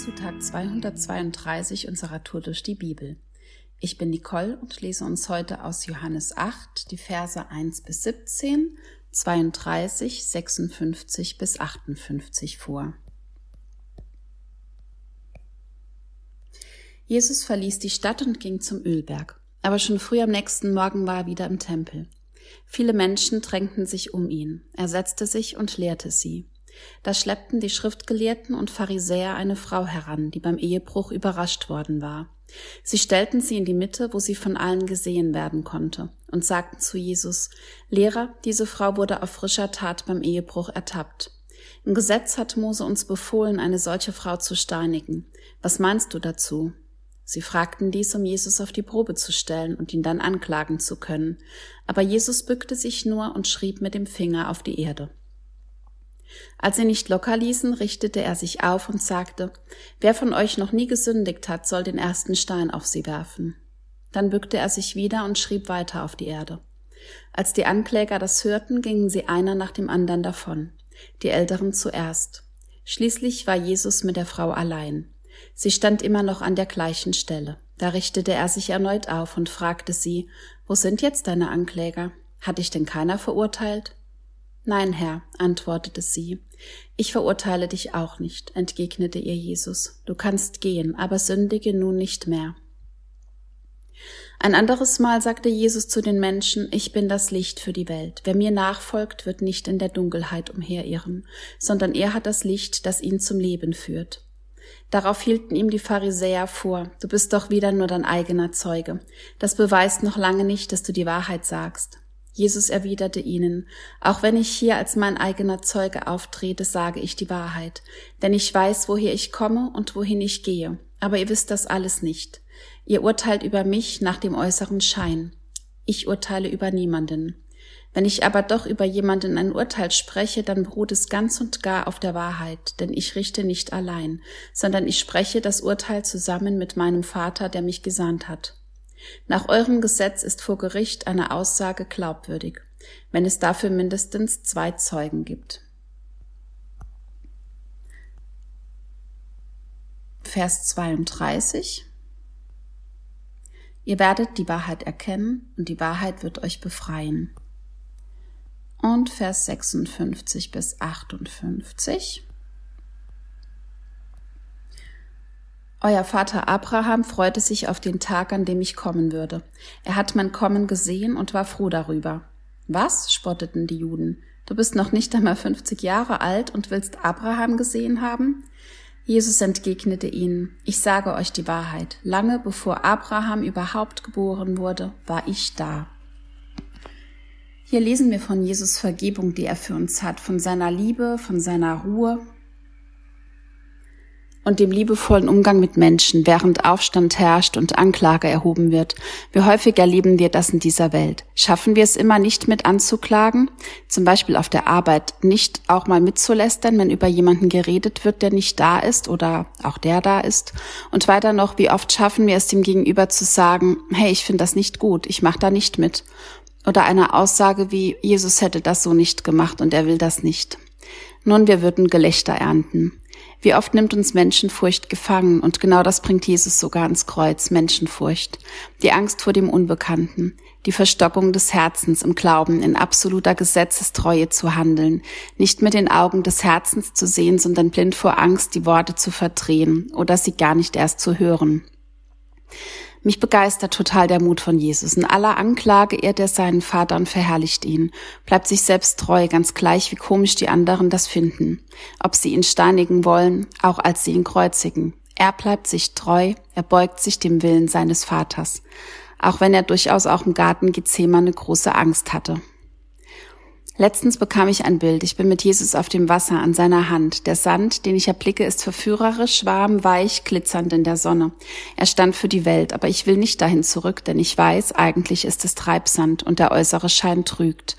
zu Tag 232 unserer Tour durch die Bibel. Ich bin Nicole und lese uns heute aus Johannes 8 die Verse 1 bis 17, 32, 56 bis 58 vor. Jesus verließ die Stadt und ging zum Ölberg. Aber schon früh am nächsten Morgen war er wieder im Tempel. Viele Menschen drängten sich um ihn. Er setzte sich und lehrte sie. Da schleppten die Schriftgelehrten und Pharisäer eine Frau heran, die beim Ehebruch überrascht worden war. Sie stellten sie in die Mitte, wo sie von allen gesehen werden konnte, und sagten zu Jesus, Lehrer, diese Frau wurde auf frischer Tat beim Ehebruch ertappt. Im Gesetz hat Mose uns befohlen, eine solche Frau zu steinigen. Was meinst du dazu? Sie fragten dies, um Jesus auf die Probe zu stellen und ihn dann anklagen zu können. Aber Jesus bückte sich nur und schrieb mit dem Finger auf die Erde. Als sie nicht locker ließen, richtete er sich auf und sagte, Wer von euch noch nie gesündigt hat, soll den ersten Stein auf sie werfen. Dann bückte er sich wieder und schrieb weiter auf die Erde. Als die Ankläger das hörten, gingen sie einer nach dem anderen davon, die Älteren zuerst. Schließlich war Jesus mit der Frau allein. Sie stand immer noch an der gleichen Stelle. Da richtete er sich erneut auf und fragte sie, Wo sind jetzt deine Ankläger? Hat dich denn keiner verurteilt? Nein, Herr, antwortete sie. Ich verurteile dich auch nicht, entgegnete ihr Jesus. Du kannst gehen, aber sündige nun nicht mehr. Ein anderes Mal sagte Jesus zu den Menschen, ich bin das Licht für die Welt. Wer mir nachfolgt, wird nicht in der Dunkelheit umherirren, sondern er hat das Licht, das ihn zum Leben führt. Darauf hielten ihm die Pharisäer vor, du bist doch wieder nur dein eigener Zeuge. Das beweist noch lange nicht, dass du die Wahrheit sagst. Jesus erwiderte ihnen, auch wenn ich hier als mein eigener Zeuge auftrete, sage ich die Wahrheit, denn ich weiß, woher ich komme und wohin ich gehe, aber ihr wisst das alles nicht. Ihr urteilt über mich nach dem äußeren Schein. Ich urteile über niemanden. Wenn ich aber doch über jemanden ein Urteil spreche, dann beruht es ganz und gar auf der Wahrheit, denn ich richte nicht allein, sondern ich spreche das Urteil zusammen mit meinem Vater, der mich gesandt hat. Nach eurem Gesetz ist vor Gericht eine Aussage glaubwürdig, wenn es dafür mindestens zwei Zeugen gibt. Vers 32 Ihr werdet die Wahrheit erkennen und die Wahrheit wird euch befreien. Und Vers 56 bis 58 Euer Vater Abraham freute sich auf den Tag, an dem ich kommen würde. Er hat mein Kommen gesehen und war froh darüber. Was? spotteten die Juden. Du bist noch nicht einmal 50 Jahre alt und willst Abraham gesehen haben? Jesus entgegnete ihnen, ich sage euch die Wahrheit, lange bevor Abraham überhaupt geboren wurde, war ich da. Hier lesen wir von Jesus Vergebung, die er für uns hat, von seiner Liebe, von seiner Ruhe, und dem liebevollen Umgang mit Menschen, während Aufstand herrscht und Anklage erhoben wird. Wie häufig erleben wir das in dieser Welt? Schaffen wir es immer nicht mit anzuklagen? Zum Beispiel auf der Arbeit nicht auch mal mitzulästern, wenn über jemanden geredet wird, der nicht da ist oder auch der da ist? Und weiter noch, wie oft schaffen wir es dem Gegenüber zu sagen, hey, ich finde das nicht gut, ich mache da nicht mit? Oder eine Aussage wie, Jesus hätte das so nicht gemacht und er will das nicht. Nun, wir würden Gelächter ernten. Wie oft nimmt uns Menschenfurcht gefangen und genau das bringt Jesus sogar ans Kreuz, Menschenfurcht. Die Angst vor dem Unbekannten, die Verstockung des Herzens im Glauben, in absoluter Gesetzestreue zu handeln, nicht mit den Augen des Herzens zu sehen, sondern blind vor Angst, die Worte zu verdrehen oder sie gar nicht erst zu hören. Mich begeistert total der Mut von Jesus. In aller Anklage ehrt er seinen Vater und verherrlicht ihn, bleibt sich selbst treu, ganz gleich wie komisch die anderen das finden, ob sie ihn steinigen wollen, auch als sie ihn kreuzigen. Er bleibt sich treu, er beugt sich dem Willen seines Vaters, auch wenn er durchaus auch im Garten Gethsemane große Angst hatte. Letztens bekam ich ein Bild. Ich bin mit Jesus auf dem Wasser an seiner Hand. Der Sand, den ich erblicke, ist verführerisch, warm, weich, glitzernd in der Sonne. Er stand für die Welt, aber ich will nicht dahin zurück, denn ich weiß, eigentlich ist es Treibsand und der äußere Schein trügt.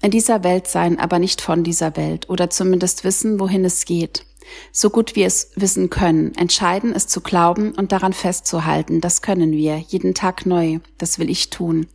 In dieser Welt sein, aber nicht von dieser Welt oder zumindest wissen, wohin es geht. So gut wir es wissen können, entscheiden es zu glauben und daran festzuhalten, das können wir, jeden Tag neu, das will ich tun.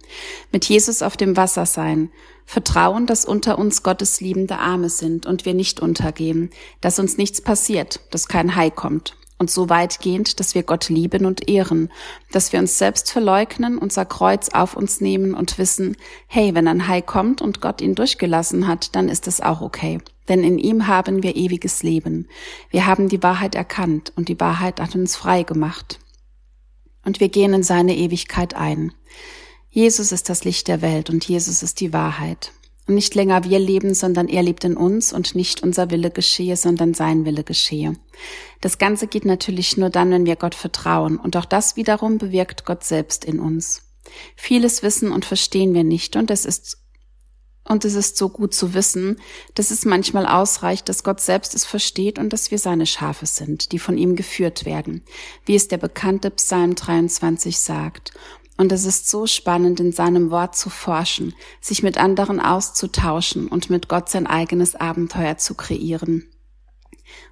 Mit Jesus auf dem Wasser sein, Vertrauen, dass unter uns Gottes liebende Arme sind und wir nicht untergehen, dass uns nichts passiert, dass kein Hai kommt. und so weitgehend, dass wir Gott lieben und ehren, dass wir uns selbst verleugnen, unser Kreuz auf uns nehmen und wissen, hey, wenn ein Hai kommt und Gott ihn durchgelassen hat, dann ist es auch okay. Denn in ihm haben wir ewiges Leben. Wir haben die Wahrheit erkannt und die Wahrheit hat uns frei gemacht. Und wir gehen in seine Ewigkeit ein. Jesus ist das Licht der Welt und Jesus ist die Wahrheit. Und nicht länger wir leben, sondern er lebt in uns und nicht unser Wille geschehe, sondern sein Wille geschehe. Das Ganze geht natürlich nur dann, wenn wir Gott vertrauen. Und auch das wiederum bewirkt Gott selbst in uns. Vieles wissen und verstehen wir nicht und es ist und es ist so gut zu wissen, dass es manchmal ausreicht, dass Gott selbst es versteht und dass wir seine Schafe sind, die von ihm geführt werden, wie es der bekannte Psalm 23 sagt. Und es ist so spannend, in seinem Wort zu forschen, sich mit anderen auszutauschen und mit Gott sein eigenes Abenteuer zu kreieren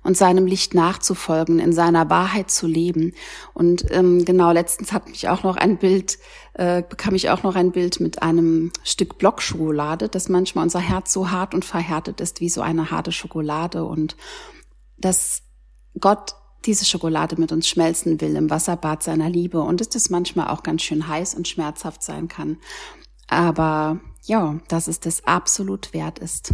und seinem Licht nachzufolgen, in seiner Wahrheit zu leben. Und ähm, genau, letztens hat mich auch noch ein Bild, äh, bekam ich auch noch ein Bild mit einem Stück Blockschokolade, dass manchmal unser Herz so hart und verhärtet ist wie so eine harte Schokolade und dass Gott diese Schokolade mit uns schmelzen will im Wasserbad seiner Liebe und dass das manchmal auch ganz schön heiß und schmerzhaft sein kann. Aber ja, dass es das absolut wert ist.